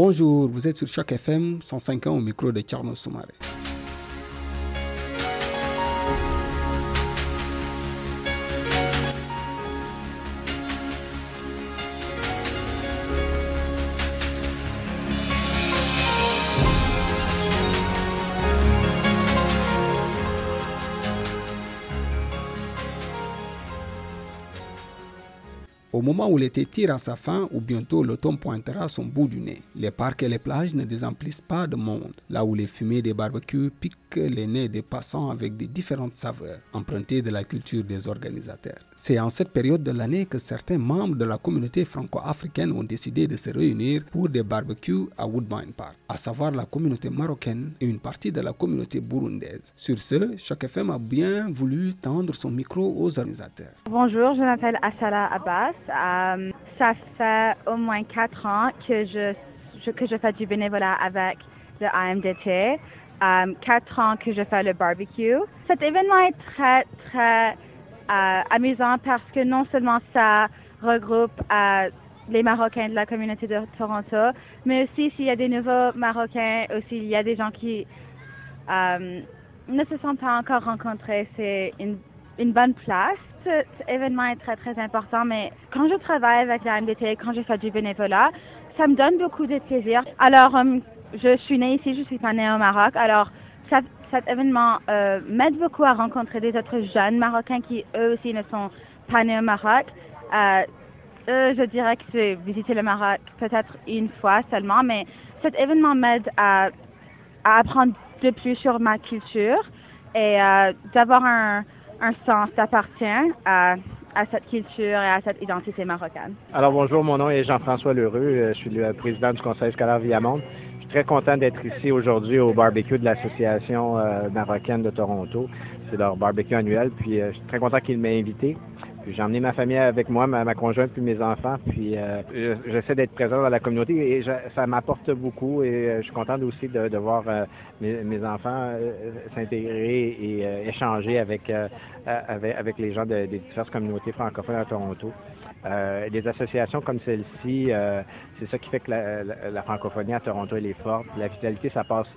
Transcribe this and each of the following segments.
Bonjour, vous êtes sur Choc FM 105 ans au micro de Tcherno Soumaré. Au moment où l'été tire à sa fin, ou bientôt l'automne pointera son bout du nez, les parcs et les plages ne désemplissent pas de monde, là où les fumées des barbecues piquent les nez des passants avec des différentes saveurs, empruntées de la culture des organisateurs. C'est en cette période de l'année que certains membres de la communauté franco-africaine ont décidé de se réunir pour des barbecues à Woodbine Park, à savoir la communauté marocaine et une partie de la communauté burundaise. Sur ce, chaque FM a bien voulu tendre son micro aux organisateurs. Bonjour, je m'appelle Asala Abbas. Euh, ça fait au moins quatre ans que je, que je fais du bénévolat avec le AMDT. Euh, quatre ans que je fais le barbecue. Cet événement est très, très euh, amusant parce que non seulement ça regroupe les Marocains de la communauté de Toronto, mais aussi s'il y a des nouveaux Marocains, aussi il y a des gens qui ne se sont pas encore rencontrés. C'est une, une bonne place cet événement est très, très important, mais quand je travaille avec la MDT, quand je fais du bénévolat, ça me donne beaucoup de plaisir. Alors, euh, je suis née ici, je suis pas née au Maroc. Alors, cet événement euh, m'aide beaucoup à rencontrer des autres jeunes Marocains qui, eux aussi, ne sont pas nés au Maroc. Euh, je dirais que c'est visiter le Maroc peut-être une fois seulement, mais cet événement m'aide à, apprendre de plus sur ma culture et d'avoir un, sens appartient à, cette culture et à cette identité marocaine. Alors bonjour, mon nom est Jean-François euh, je suis le président du Conseil scolaire Viamonde. Très content d'être ici aujourd'hui au barbecue de l'Association euh, marocaine de Toronto. C'est leur barbecue annuel, puis euh, je suis très content qu'ils m'aient invité j'ai emmené ma famille avec moi, ma, conjointe puis mes enfants. Puis euh, j'essaie d'être présent dans la communauté et ça m'apporte beaucoup et euh, je suis content aussi de, voir euh, mes, enfants s'intégrer et échanger avec, avec, les gens des diverses communautés francophones à Toronto. des associations comme celle-ci, c'est ça qui fait que la, francophonie à Toronto est forte. La vitalité, ça passe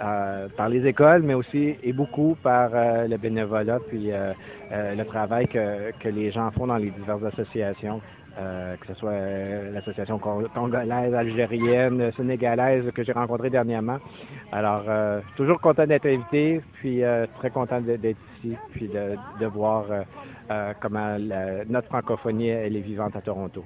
euh, par les écoles, mais aussi et beaucoup par euh, le bénévolat, puis euh, le travail que, les gens font dans les diverses associations. que ce soit l'association congolaise, algérienne, sénégalaise que j'ai rencontrée dernièrement. Alors, toujours content d'être invité, puis très content d'être ici, puis de, voir comment notre francophonie est vivante à Toronto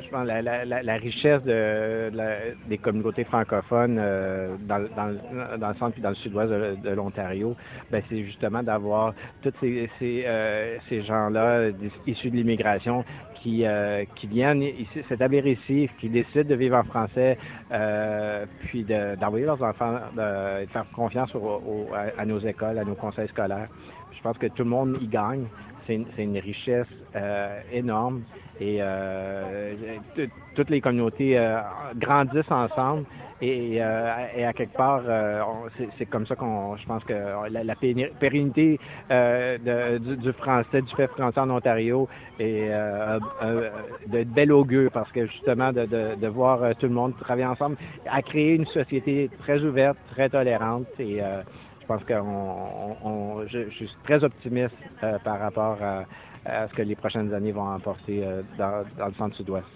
je pense la, la, richesse des communautés francophones euh, dans, le centre et dans le sud-ouest de, l'Ontario, ben, c'est justement d'avoir tous ces, euh, gens-là issus de l'immigration qui, euh, qui viennent s'établir ici, qui décident de vivre en français, puis d'envoyer leurs enfants, de faire confiance à, nos écoles, à nos conseils scolaires. Je pense que tout le monde y gagne. C'est une, richesse énorme. Et euh, toutes les communautés euh, grandissent ensemble. Et, euh, à quelque part, c'est comme ça qu'on, je pense que la, pérennité du, français, du fait français en Ontario est de bel augure parce que justement de, voir tout le monde travailler ensemble a créé une société très ouverte, très tolérante. Et pense que je, suis très optimiste par rapport à ce que les prochaines années vont emporter euh, dans, le centre sud-ouest.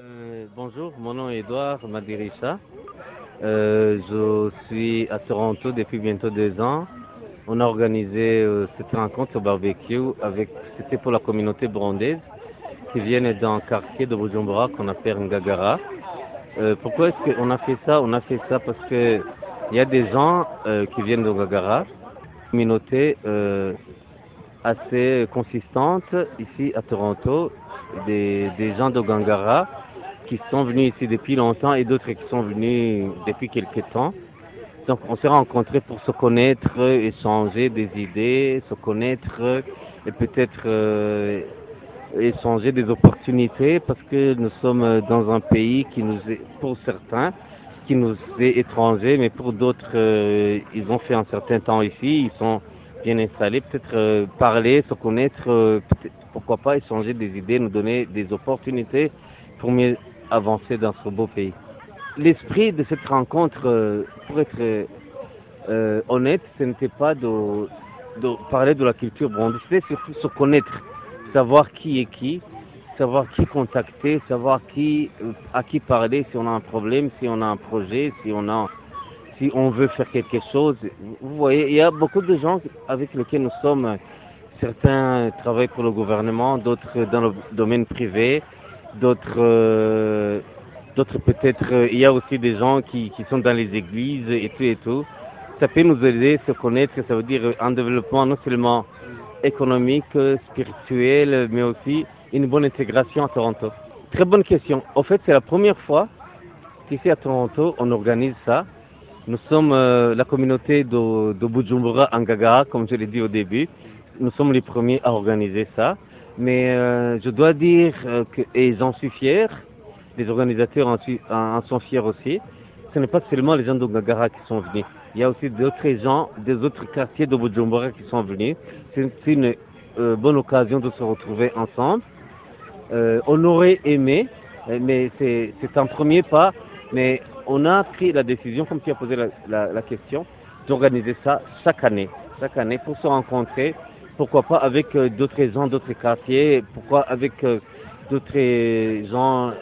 Euh, bonjour, mon nom est Edouard Madirissa. Euh, je suis à Toronto depuis bientôt deux ans. On a organisé cette rencontre au barbecue avec, c'était pour la communauté burundaise qui viennent d'un quartier de Bujumbura qu'on appelle Ngagara. pourquoi est-ce qu'on a fait ça? On a fait ça parce que il y a des gens euh, qui viennent de Gagara, une communauté euh, assez consistante ici à Toronto, des, gens de Gangara qui sont venus ici depuis longtemps et d'autres qui sont venus depuis quelques temps. Donc on s'est rencontrés pour se connaître, échanger des idées, se connaître et peut-être euh, échanger des opportunités parce que nous sommes dans un pays qui nous est, pour certains, qui nous est étranger, mais pour d'autres, euh, ils ont fait un certain temps ici, ils sont bien installés, peut-être euh, parler, se connaître, euh, pourquoi pas échanger des idées, nous donner des opportunités pour mieux avancer dans ce beau pays. L'esprit de cette rencontre, pour être honnête, ce n'était pas de, parler de la culture burundaise, c'était surtout se connaître, savoir qui est qui, savoir qui contacter, savoir qui, à qui parler si on a un problème, si on a un projet, si on a si on veut faire quelque chose. Vous voyez, il y a beaucoup de gens avec lesquels nous sommes. Certains travaillent pour le gouvernement, d'autres dans le domaine privé, d'autres euh, peut-être, il y a aussi des gens qui, sont dans les églises et tout et tout. Ça peut nous aider à se connaître, ça veut dire un développement non seulement économique, spirituel, mais aussi une bonne intégration à Toronto. Très bonne question. En fait, c'est la première fois qu'ici à Toronto, on organise ça. Nous sommes euh, la communauté de, de Bujumbura Angagara, comme je l'ai dit au début. Nous sommes les premiers à organiser ça. Mais euh, je dois dire euh, que, et j'en suis fier, les organisateurs en, sont fiers aussi, ce n'est pas seulement les gens d'Angagara qui sont venus. Il y a aussi d'autres gens des autres quartiers de Bujumbura qui sont venus. C'est une bonne occasion de se retrouver ensemble. on aurait aimé, mais c'est un premier pas, mais on a pris la décision, comme tu as posé la, question, d'organiser ça chaque année. Chaque année pour se rencontrer, pourquoi pas avec euh, d'autres gens d'autres quartiers, pourquoi avec euh, d'autres gens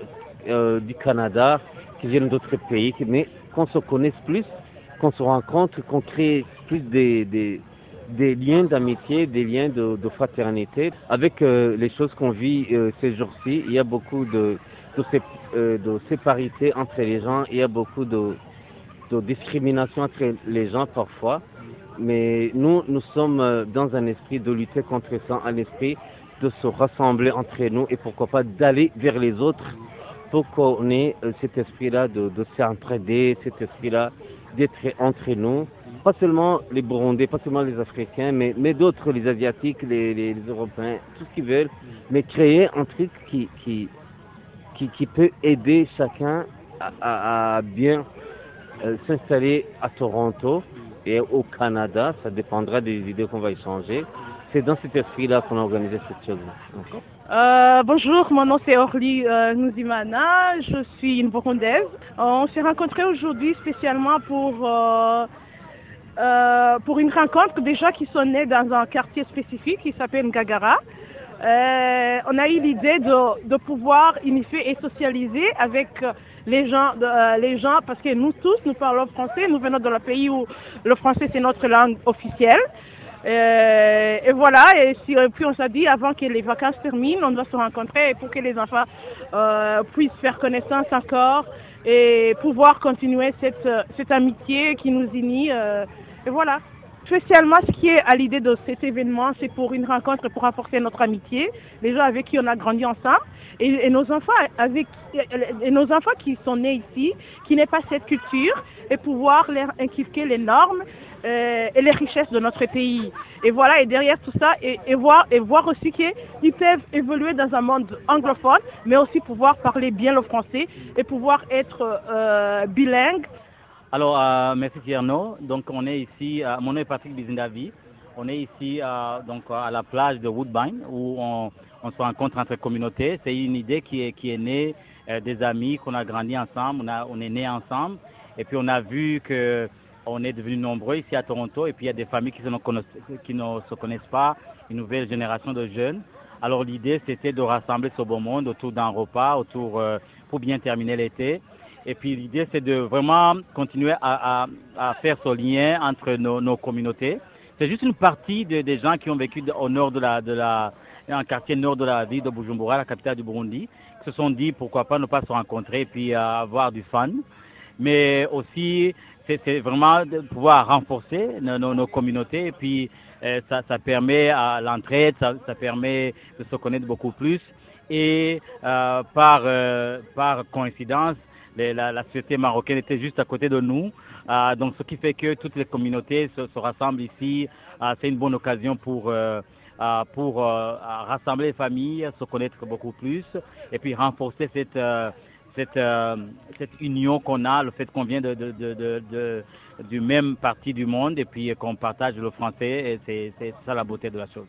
euh, du Canada qui viennent d'autres pays, mais qu'on se connaisse plus, qu'on se rencontre, qu'on crée plus des, liens d'amitié, des liens de, fraternité. Avec les choses qu'on vit ces jours-ci, il y a beaucoup de, euh, de, séparité entre les gens. Il y a beaucoup de, discrimination entre les gens parfois. Mais nous, nous sommes euh, dans un esprit de lutter contre ça, un esprit de se rassembler entre nous et pourquoi pas d'aller vers les autres pour qu'on ait euh, cet esprit-là de, de s'entraider, cet esprit-là d'être entre nous. Pas seulement les Burundais, pas seulement les Africains, mais, mais d'autres, les Asiatiques, les, Européens, tout ce qu'ils veulent, mais créer un truc qui, qui, qui, peut aider chacun à, bien euh, s'installer à Toronto et au Canada. Ça dépendra des idées qu'on va échanger. C'est dans cet esprit-là qu'on a organisé cette chose. Euh, bonjour, mon nom c'est Orly euh, je suis une Burundaise. On s'est rencontrés aujourd'hui spécialement pour, pour une rencontre déjà qui sont nés dans un quartier spécifique qui s'appelle Ngagara. Euh, on a eu l'idée de, pouvoir unifier et socialiser avec euh, les gens, euh, les gens, parce que nous tous, nous parlons français, nous venons d'un pays où le français c'est notre langue officielle. et voilà, et puis on s'est dit avant que les vacances terminent, on doit se rencontrer pour que les enfants puissent faire connaissance encore et pouvoir continuer cette, cette amitié qui nous unit. et voilà. Spécialement, ce qui est à l'idée de cet événement, c'est pour une rencontre pour renforcer notre amitié, les gens avec qui on a grandi ensemble, et, nos enfants avec nos enfants qui sont nés ici, qui n'aient pas cette culture, et pouvoir leur inculquer les normes euh, et les richesses de notre pays. Et voilà, et derrière tout ça, et, voir, et voir aussi qu'ils peuvent évoluer dans un monde anglophone, mais aussi pouvoir parler bien le français et pouvoir être euh, bilingue alors, euh, merci Tierno. Donc, on est ici, euh, mon nom est Patrick Bizindavi. On est ici euh, donc, à la plage de Woodbine où on, se rencontre entre communautés. C'est une idée qui est, qui est née des amis qu'on a grandi ensemble, on, est nés ensemble. Et puis, on a vu qu'on est devenus nombreux ici à Toronto. Et puis, il y a des familles qui, qui ne se connaissent pas, une nouvelle génération de jeunes. Alors, l'idée, c'était de rassembler ce beau monde autour d'un repas, autour pour bien terminer l'été. Et puis l'idée, c'est de vraiment continuer à, faire ce lien entre nos, communautés. C'est juste une partie des gens qui ont vécu au nord de la, de un quartier nord de la ville de Bujumbura, la capitale du Burundi, qui se sont dit pourquoi pas ne pas se rencontrer et puis euh, avoir du fun. Mais aussi, c'est vraiment de pouvoir renforcer nos, communautés et puis euh, ça, permet à l'entraide, ça, permet de se connaître beaucoup plus. Et euh, par, par coïncidence, la, société marocaine était juste à côté de nous. Euh, donc ce qui fait que toutes les communautés se, rassemblent ici. Euh, c'est une bonne occasion pour, euh, pour rassembler les familles, se connaître beaucoup plus et puis renforcer cette, cette, union qu'on a, le fait qu'on vient de, du même parti du monde et puis qu'on partage le français. Et c'est ça la beauté de la chose.